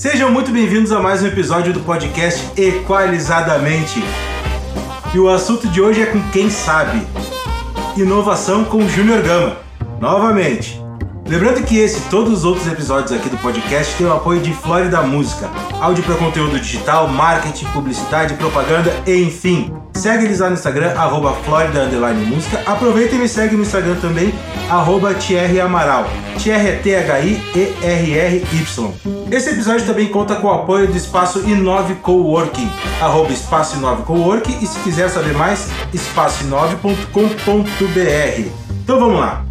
Sejam muito bem-vindos a mais um episódio do podcast Equalizadamente. E o assunto de hoje é com quem sabe. Inovação com Júnior Gama. Novamente. Lembrando que esse e todos os outros episódios aqui do podcast têm o apoio de Flórida Música, áudio para conteúdo digital, marketing, publicidade, propaganda, enfim. Segue eles lá no Instagram, arroba Música. Aproveita e me segue no Instagram também, arroba Thierry Amaral. Thierry é T-H-I-E-R-R-Y. Esse episódio também conta com o apoio do Espaço Inove Coworking, arroba Espaço Inove Coworking e se quiser saber mais, espaço9.com.br. Então vamos lá.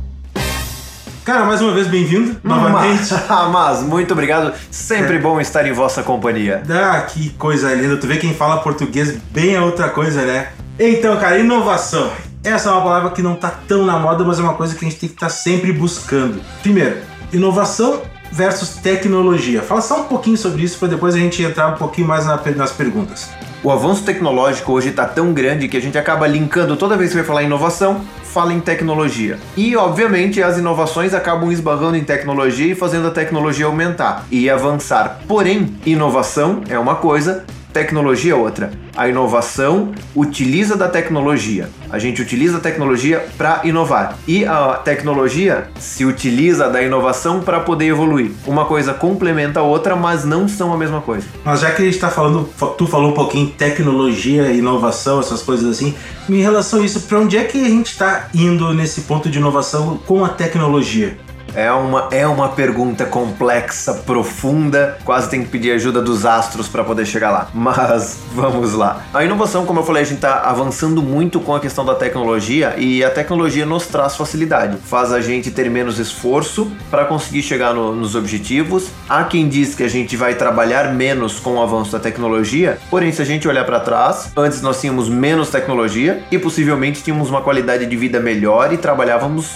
Cara, mais uma vez bem-vindo novamente. Mas, mas, muito obrigado. Sempre é. bom estar em vossa companhia. Ah, que coisa linda. Tu vê quem fala português bem é outra coisa, né? Então, cara, inovação. Essa é uma palavra que não tá tão na moda, mas é uma coisa que a gente tem que estar tá sempre buscando. Primeiro, inovação versus tecnologia. Fala só um pouquinho sobre isso para depois a gente entrar um pouquinho mais nas perguntas. O avanço tecnológico hoje está tão grande que a gente acaba linkando toda vez que vai falar inovação, fala em tecnologia. E, obviamente, as inovações acabam esbarrando em tecnologia e fazendo a tecnologia aumentar e avançar. Porém, inovação é uma coisa, tecnologia é outra. A inovação utiliza da tecnologia. A gente utiliza a tecnologia para inovar. E a tecnologia se utiliza da inovação para poder evoluir. Uma coisa complementa a outra, mas não são a mesma coisa. Mas já que a gente está falando, tu falou um pouquinho tecnologia, inovação, essas coisas assim, em relação a isso, para onde é que a gente está indo nesse ponto de inovação com a tecnologia? É uma, é uma pergunta complexa, profunda, quase tem que pedir ajuda dos astros para poder chegar lá. Mas vamos lá. A inovação, como eu falei, a gente está avançando muito com a questão da tecnologia e a tecnologia nos traz facilidade, faz a gente ter menos esforço para conseguir chegar no, nos objetivos. Há quem diz que a gente vai trabalhar menos com o avanço da tecnologia, porém, se a gente olhar para trás, antes nós tínhamos menos tecnologia e possivelmente tínhamos uma qualidade de vida melhor e trabalhávamos,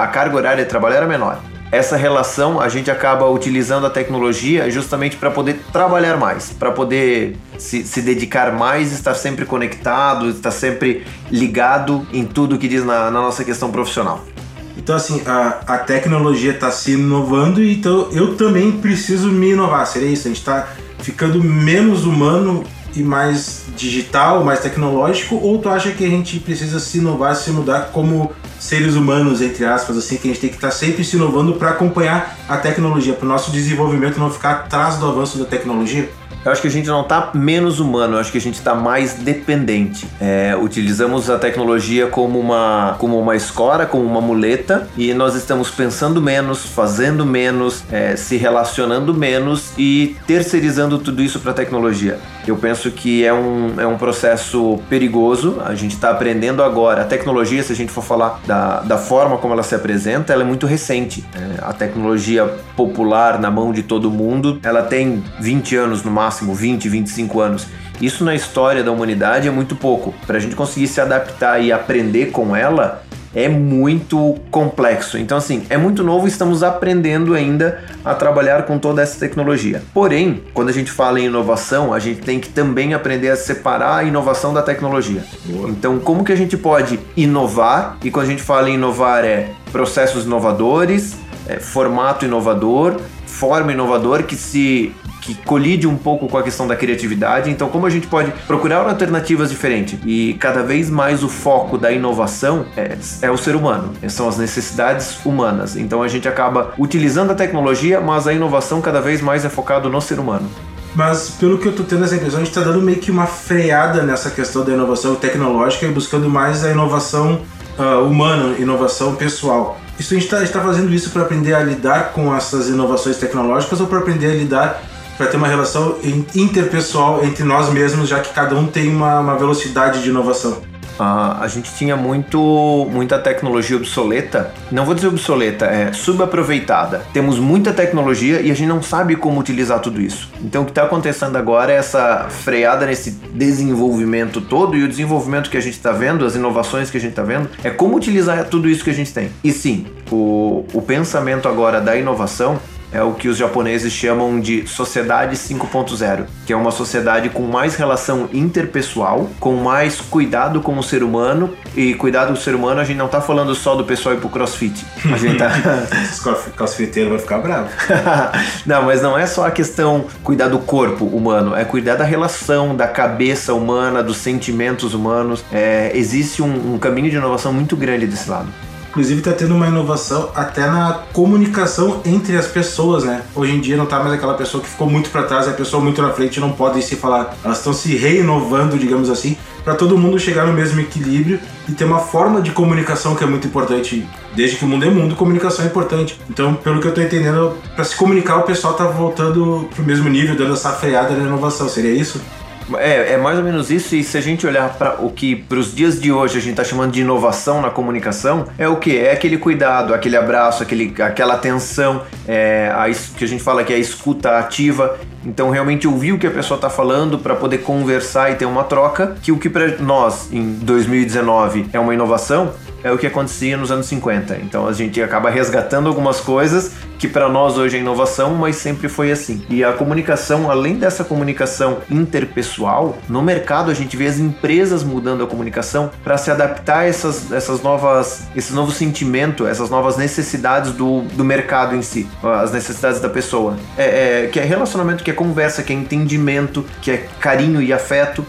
a carga horária de trabalho era menor essa relação a gente acaba utilizando a tecnologia justamente para poder trabalhar mais, para poder se, se, dedicar mais, estar sempre conectado, estar sempre ligado em tudo que diz na, na nossa questão profissional. Então, assim, a, a tecnologia está se inovando, então eu também preciso me inovar. Seria isso? A gente está ficando menos humano e mais digital, mais tecnológico, ou tu acha que a gente precisa se inovar, se mudar como seres humanos, entre aspas, assim, que a gente tem que estar sempre se inovando para acompanhar a tecnologia, para o nosso desenvolvimento não ficar atrás do avanço da tecnologia? Eu acho que a gente não está menos humano, eu acho que a gente está mais dependente. É, utilizamos a tecnologia como uma, como uma escora, como uma muleta, e nós estamos pensando menos, fazendo menos, é, se relacionando menos e terceirizando tudo isso para a tecnologia. Eu penso que é um, é um processo perigoso, a gente está aprendendo agora. A tecnologia, se a gente for falar da, da forma como ela se apresenta, ela é muito recente. É, a tecnologia popular na mão de todo mundo, ela tem 20 anos no máximo máximo 20, 25 anos. Isso na história da humanidade é muito pouco. Para a gente conseguir se adaptar e aprender com ela é muito complexo. Então, assim, é muito novo e estamos aprendendo ainda a trabalhar com toda essa tecnologia. Porém, quando a gente fala em inovação, a gente tem que também aprender a separar a inovação da tecnologia. Boa. Então, como que a gente pode inovar? E quando a gente fala em inovar, é processos inovadores, é formato inovador, forma inovador que se que colide um pouco com a questão da criatividade. Então, como a gente pode procurar alternativas diferentes? E cada vez mais o foco da inovação é, é o ser humano, são as necessidades humanas. Então, a gente acaba utilizando a tecnologia, mas a inovação cada vez mais é focado no ser humano. Mas pelo que eu tô tendo essa impressão, a gente está dando meio que uma freada nessa questão da inovação tecnológica e buscando mais a inovação uh, humana, inovação pessoal. Isso a gente está tá fazendo isso para aprender a lidar com essas inovações tecnológicas ou para aprender a lidar para ter uma relação interpessoal entre nós mesmos, já que cada um tem uma, uma velocidade de inovação. Uh, a gente tinha muito, muita tecnologia obsoleta, não vou dizer obsoleta, é subaproveitada. Temos muita tecnologia e a gente não sabe como utilizar tudo isso. Então o que está acontecendo agora é essa freada nesse desenvolvimento todo e o desenvolvimento que a gente está vendo, as inovações que a gente está vendo, é como utilizar tudo isso que a gente tem. E sim, o, o pensamento agora da inovação é o que os japoneses chamam de sociedade 5.0, que é uma sociedade com mais relação interpessoal, com mais cuidado com o ser humano. E cuidado com o ser humano, a gente não tá falando só do pessoal ir pro crossfit. A gente tá. Os crossfiteiros vão ficar bravos. não, mas não é só a questão cuidar do corpo humano, é cuidar da relação, da cabeça humana, dos sentimentos humanos. É, existe um, um caminho de inovação muito grande desse lado. Inclusive está tendo uma inovação até na comunicação entre as pessoas, né? Hoje em dia não tá mais aquela pessoa que ficou muito para trás, a pessoa muito na frente não pode se falar. Elas estão se reinovando, digamos assim, para todo mundo chegar no mesmo equilíbrio e ter uma forma de comunicação que é muito importante. Desde que o mundo é mundo, comunicação é importante. Então, pelo que eu tô entendendo, para se comunicar, o pessoal tá voltando pro mesmo nível, dando essa freada na inovação. Seria isso? É, é mais ou menos isso, e se a gente olhar para o que para os dias de hoje a gente está chamando de inovação na comunicação, é o que? É aquele cuidado, aquele abraço, aquele, aquela atenção, é, a, que a gente fala que é a escuta ativa. Então, realmente ouvir o que a pessoa está falando para poder conversar e ter uma troca, que o que para nós em 2019 é uma inovação, é o que acontecia nos anos 50. Então a gente acaba resgatando algumas coisas que para nós hoje é inovação, mas sempre foi assim. E a comunicação, além dessa comunicação interpessoal, no mercado a gente vê as empresas mudando a comunicação para se adaptar a essas, essas novas, esse novo sentimento, essas novas necessidades do, do mercado em si, as necessidades da pessoa. É, é, que é relacionamento, que é conversa, que é entendimento, que é carinho e afeto,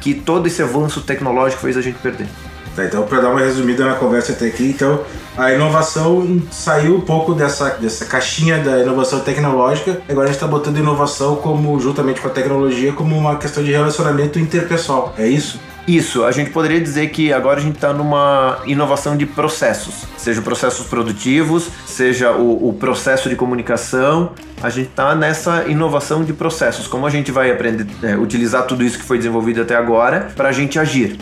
que todo esse avanço tecnológico fez a gente perder. Tá, então, para dar uma resumida na conversa até aqui, então a inovação saiu um pouco dessa, dessa caixinha da inovação tecnológica. Agora a gente está botando inovação como, juntamente com a tecnologia, como uma questão de relacionamento interpessoal. É isso? Isso, a gente poderia dizer que agora a gente está numa inovação de processos, seja processos produtivos, seja o, o processo de comunicação, a gente está nessa inovação de processos. Como a gente vai aprender, é, utilizar tudo isso que foi desenvolvido até agora para a gente agir.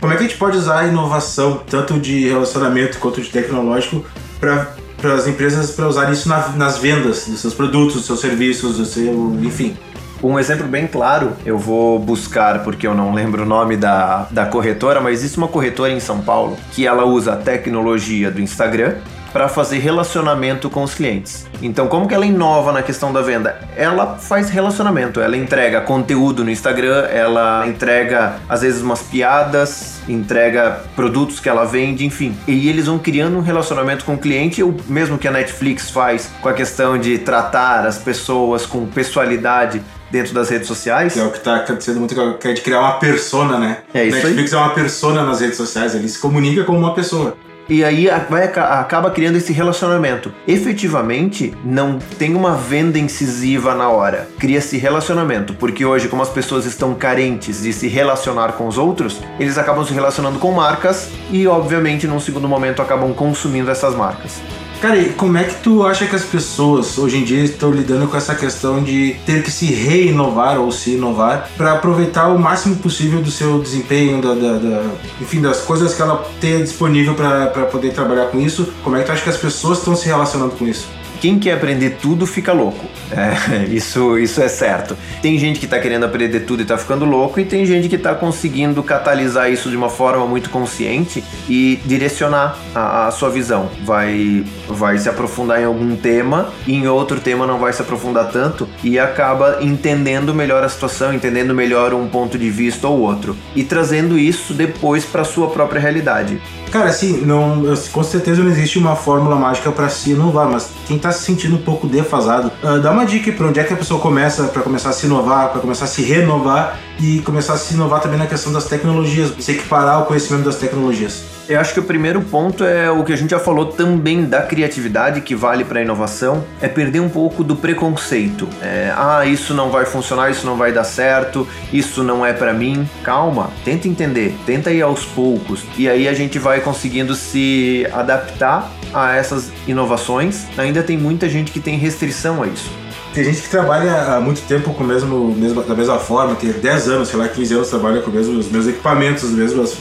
Como é que a gente pode usar a inovação, tanto de relacionamento quanto de tecnológico, para as empresas para usar isso na, nas vendas dos seus produtos, dos seus serviços, do seu, enfim? Um exemplo bem claro, eu vou buscar porque eu não lembro o nome da, da corretora, mas existe uma corretora em São Paulo que ela usa a tecnologia do Instagram para fazer relacionamento com os clientes. Então, como que ela inova na questão da venda? Ela faz relacionamento, ela entrega conteúdo no Instagram, ela entrega às vezes umas piadas, entrega produtos que ela vende, enfim. E eles vão criando um relacionamento com o cliente, o mesmo que a Netflix faz com a questão de tratar as pessoas com pessoalidade dentro das redes sociais. É o que está acontecendo muito, que é de criar uma persona, né? É isso Netflix aí. é uma persona nas redes sociais, ele se comunica como uma pessoa. E aí vai, acaba criando esse relacionamento. Efetivamente, não tem uma venda incisiva na hora. Cria-se relacionamento, porque hoje, como as pessoas estão carentes de se relacionar com os outros, eles acabam se relacionando com marcas e, obviamente, num segundo momento, acabam consumindo essas marcas. Cara, e como é que tu acha que as pessoas hoje em dia estão lidando com essa questão de ter que se reinovar ou se inovar para aproveitar o máximo possível do seu desempenho, da, da, da enfim, das coisas que ela tem disponível para poder trabalhar com isso? Como é que tu acha que as pessoas estão se relacionando com isso? Quem quer aprender tudo fica louco. É, isso, isso é certo. Tem gente que está querendo aprender tudo e está ficando louco, e tem gente que está conseguindo catalisar isso de uma forma muito consciente e direcionar a, a, sua visão. Vai, vai se aprofundar em algum tema, e em outro tema não vai se aprofundar tanto, e acaba entendendo melhor a situação, entendendo melhor um ponto de vista ou outro, e trazendo isso depois para sua própria realidade. Cara, assim, não, com certeza não existe uma fórmula mágica para se inovar, mas quem tá se sentindo um pouco defasado, uh, dá uma dica para onde é que a pessoa começa para começar a se inovar, para começar a se renovar e começar a se inovar também na questão das tecnologias, se equiparar ao conhecimento das tecnologias. Eu acho que o primeiro ponto é o que a gente já falou também da criatividade, que vale para a inovação, é perder um pouco do preconceito. É, ah, isso não vai funcionar, isso não vai dar certo, isso não é para mim. Calma, tenta entender, tenta ir aos poucos e aí a gente vai conseguindo se adaptar a essas inovações. Ainda tem muita gente que tem restrição a isso. Tem gente que trabalha há muito tempo com o mesmo, mesmo da mesma forma, tem 10 anos, sei lá, 15 anos trabalha com mesmo, os mesmos equipamentos, a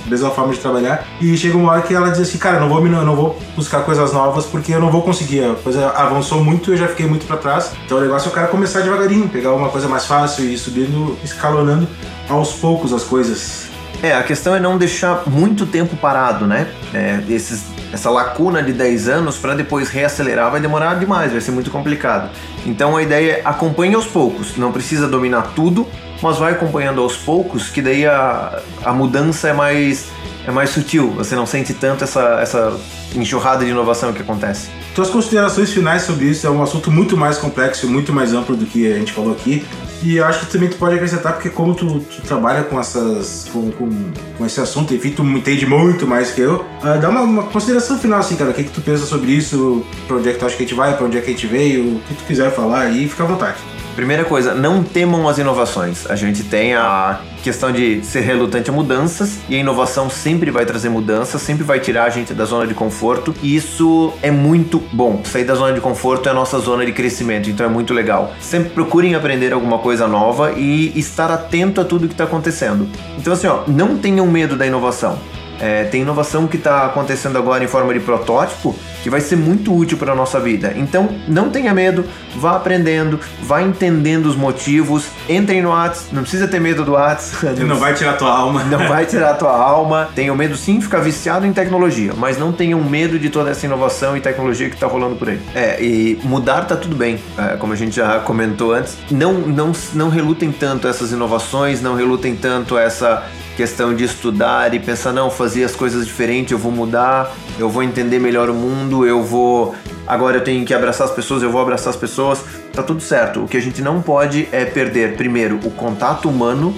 mesma, forma de trabalhar. E chega uma hora que ela diz assim, cara, não vou, não vou buscar coisas novas porque eu não vou conseguir. A coisa avançou muito eu já fiquei muito para trás. Então o negócio é o cara começar devagarinho, pegar uma coisa mais fácil e ir subindo, escalonando aos poucos as coisas. É, a questão é não deixar muito tempo parado, né? É, esses, essa lacuna de 10 anos para depois reacelerar vai demorar demais, vai ser muito complicado. Então a ideia é acompanhe aos poucos, não precisa dominar tudo, mas vai acompanhando aos poucos, que daí a, a mudança é mais, é mais sutil, você não sente tanto essa, essa enxurrada de inovação que acontece. Tuas considerações finais sobre isso é um assunto muito mais complexo muito mais amplo do que a gente falou aqui. E eu acho que também tu pode acrescentar, porque como tu, tu trabalha com essas. Com, com, com, esse assunto, enfim, tu entende muito mais que eu. Uh, dá uma, uma, consideração final, assim, cara. O que, que tu pensa sobre isso? Pra onde é que tu acha que a gente vai? Pra onde é que a gente veio? O que tu quiser falar aí, fica à vontade. Primeira coisa, não temam as inovações. A gente tem a questão de ser relutante a mudanças e a inovação sempre vai trazer mudanças, sempre vai tirar a gente da zona de conforto e isso é muito bom. Sair da zona de conforto é a nossa zona de crescimento, então é muito legal. Sempre procurem aprender alguma coisa nova e estar atento a tudo que está acontecendo. Então assim, ó, não tenham medo da inovação. É, tem inovação que está acontecendo agora em forma de protótipo que vai ser muito útil para a nossa vida. Então, não tenha medo, vá aprendendo, vá entendendo os motivos, entre no Whats, não precisa ter medo do Whats. Não vai tirar tua alma. Não vai tirar tua alma. Tenham medo sim de ficar viciado em tecnologia, mas não tenham medo de toda essa inovação e tecnologia que está rolando por aí. É, e mudar tá tudo bem, é, como a gente já comentou antes. Não, não, não relutem tanto essas inovações, não relutem tanto essa questão de estudar e pensar, não, fazer as coisas diferentes, eu vou mudar, eu vou entender melhor o mundo, eu vou. Agora eu tenho que abraçar as pessoas, eu vou abraçar as pessoas. Tá tudo certo. O que a gente não pode é perder, primeiro, o contato humano,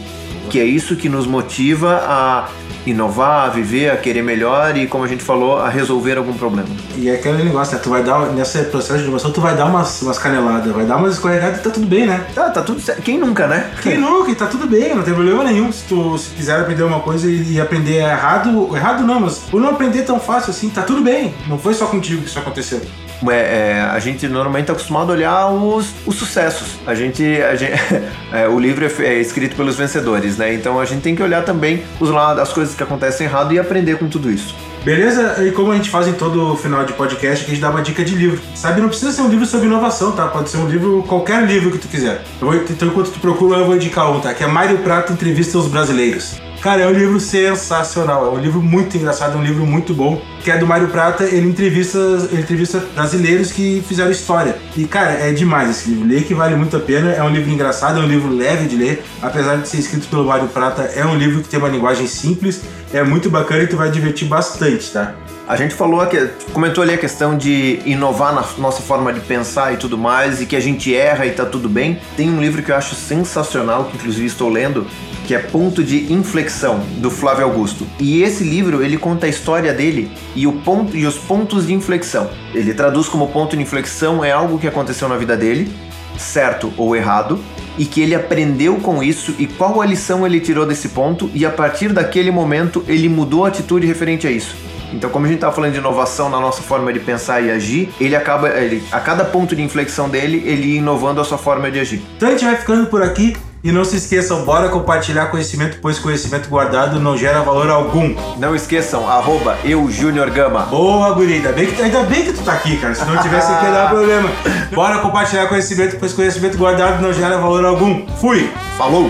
que é isso que nos motiva a inovar, a viver, a querer melhor e, como a gente falou, a resolver algum problema. E é aquele negócio, né? Tu vai dar, nesse processo de inovação, tu vai dar umas, umas caneladas, vai dar umas escorregadas e tá tudo bem, né? Tá, tá tudo certo. Quem nunca, né? Quem nunca, e tá tudo bem, não tem problema nenhum. Se tu se quiser aprender uma coisa e aprender errado, errado não, mas por não aprender tão fácil assim, tá tudo bem. Não foi só contigo que isso aconteceu. É, é, a gente normalmente está acostumado a olhar os, os sucessos. A gente, a gente é, o livro é, é, escrito pelos vencedores, né? Então a gente tem que olhar também os lados, as coisas que acontecem errado e aprender com tudo isso. Beleza? E como a gente faz em todo final de podcast, a gente dá uma dica de livro. Sabe, não precisa ser um livro sobre inovação, tá? Pode ser um livro, qualquer livro que tu quiser. Vou, então, enquanto tu procura, eu vou indicar um, tá? Que é Mário Prato Entrevista aos Brasileiros. Cara, é um livro sensacional, é um livro muito engraçado, é um livro muito bom, que é do Mário Prata, ele entrevista, ele entrevista brasileiros que fizeram história. E, cara, é demais esse livro, lê que vale muito a pena, é um livro engraçado, é um livro leve de ler, apesar de ser escrito pelo Mário Prata, é um livro que tem uma linguagem simples, é muito bacana e tu vai divertir bastante, tá? A gente falou aqui, comentou ali a questão de inovar na nossa forma de pensar e tudo mais, e que a gente erra e tá tudo bem. Tem um livro que eu acho sensacional, que inclusive estou lendo, que é Ponto de Inflexão, do Flávio Augusto. E esse livro, ele conta a história dele e, o ponto, e os pontos de inflexão. Ele traduz como ponto de inflexão é algo que aconteceu na vida dele, certo ou errado, e que ele aprendeu com isso e qual a lição ele tirou desse ponto e a partir daquele momento ele mudou a atitude referente a isso. Então, como a gente estava falando de inovação na nossa forma de pensar e agir, ele acaba, ele, a cada ponto de inflexão dele, ele inovando a sua forma de agir. Então a gente vai ficando por aqui. E não se esqueçam, bora compartilhar conhecimento, pois conhecimento guardado não gera valor algum. Não esqueçam, arroba eu, Junior Gama. Boa, guri, ainda bem, que, ainda bem que tu tá aqui, cara. Se não tivesse aqui, ia dar problema. Bora compartilhar conhecimento, pois conhecimento guardado não gera valor algum. Fui! Falou!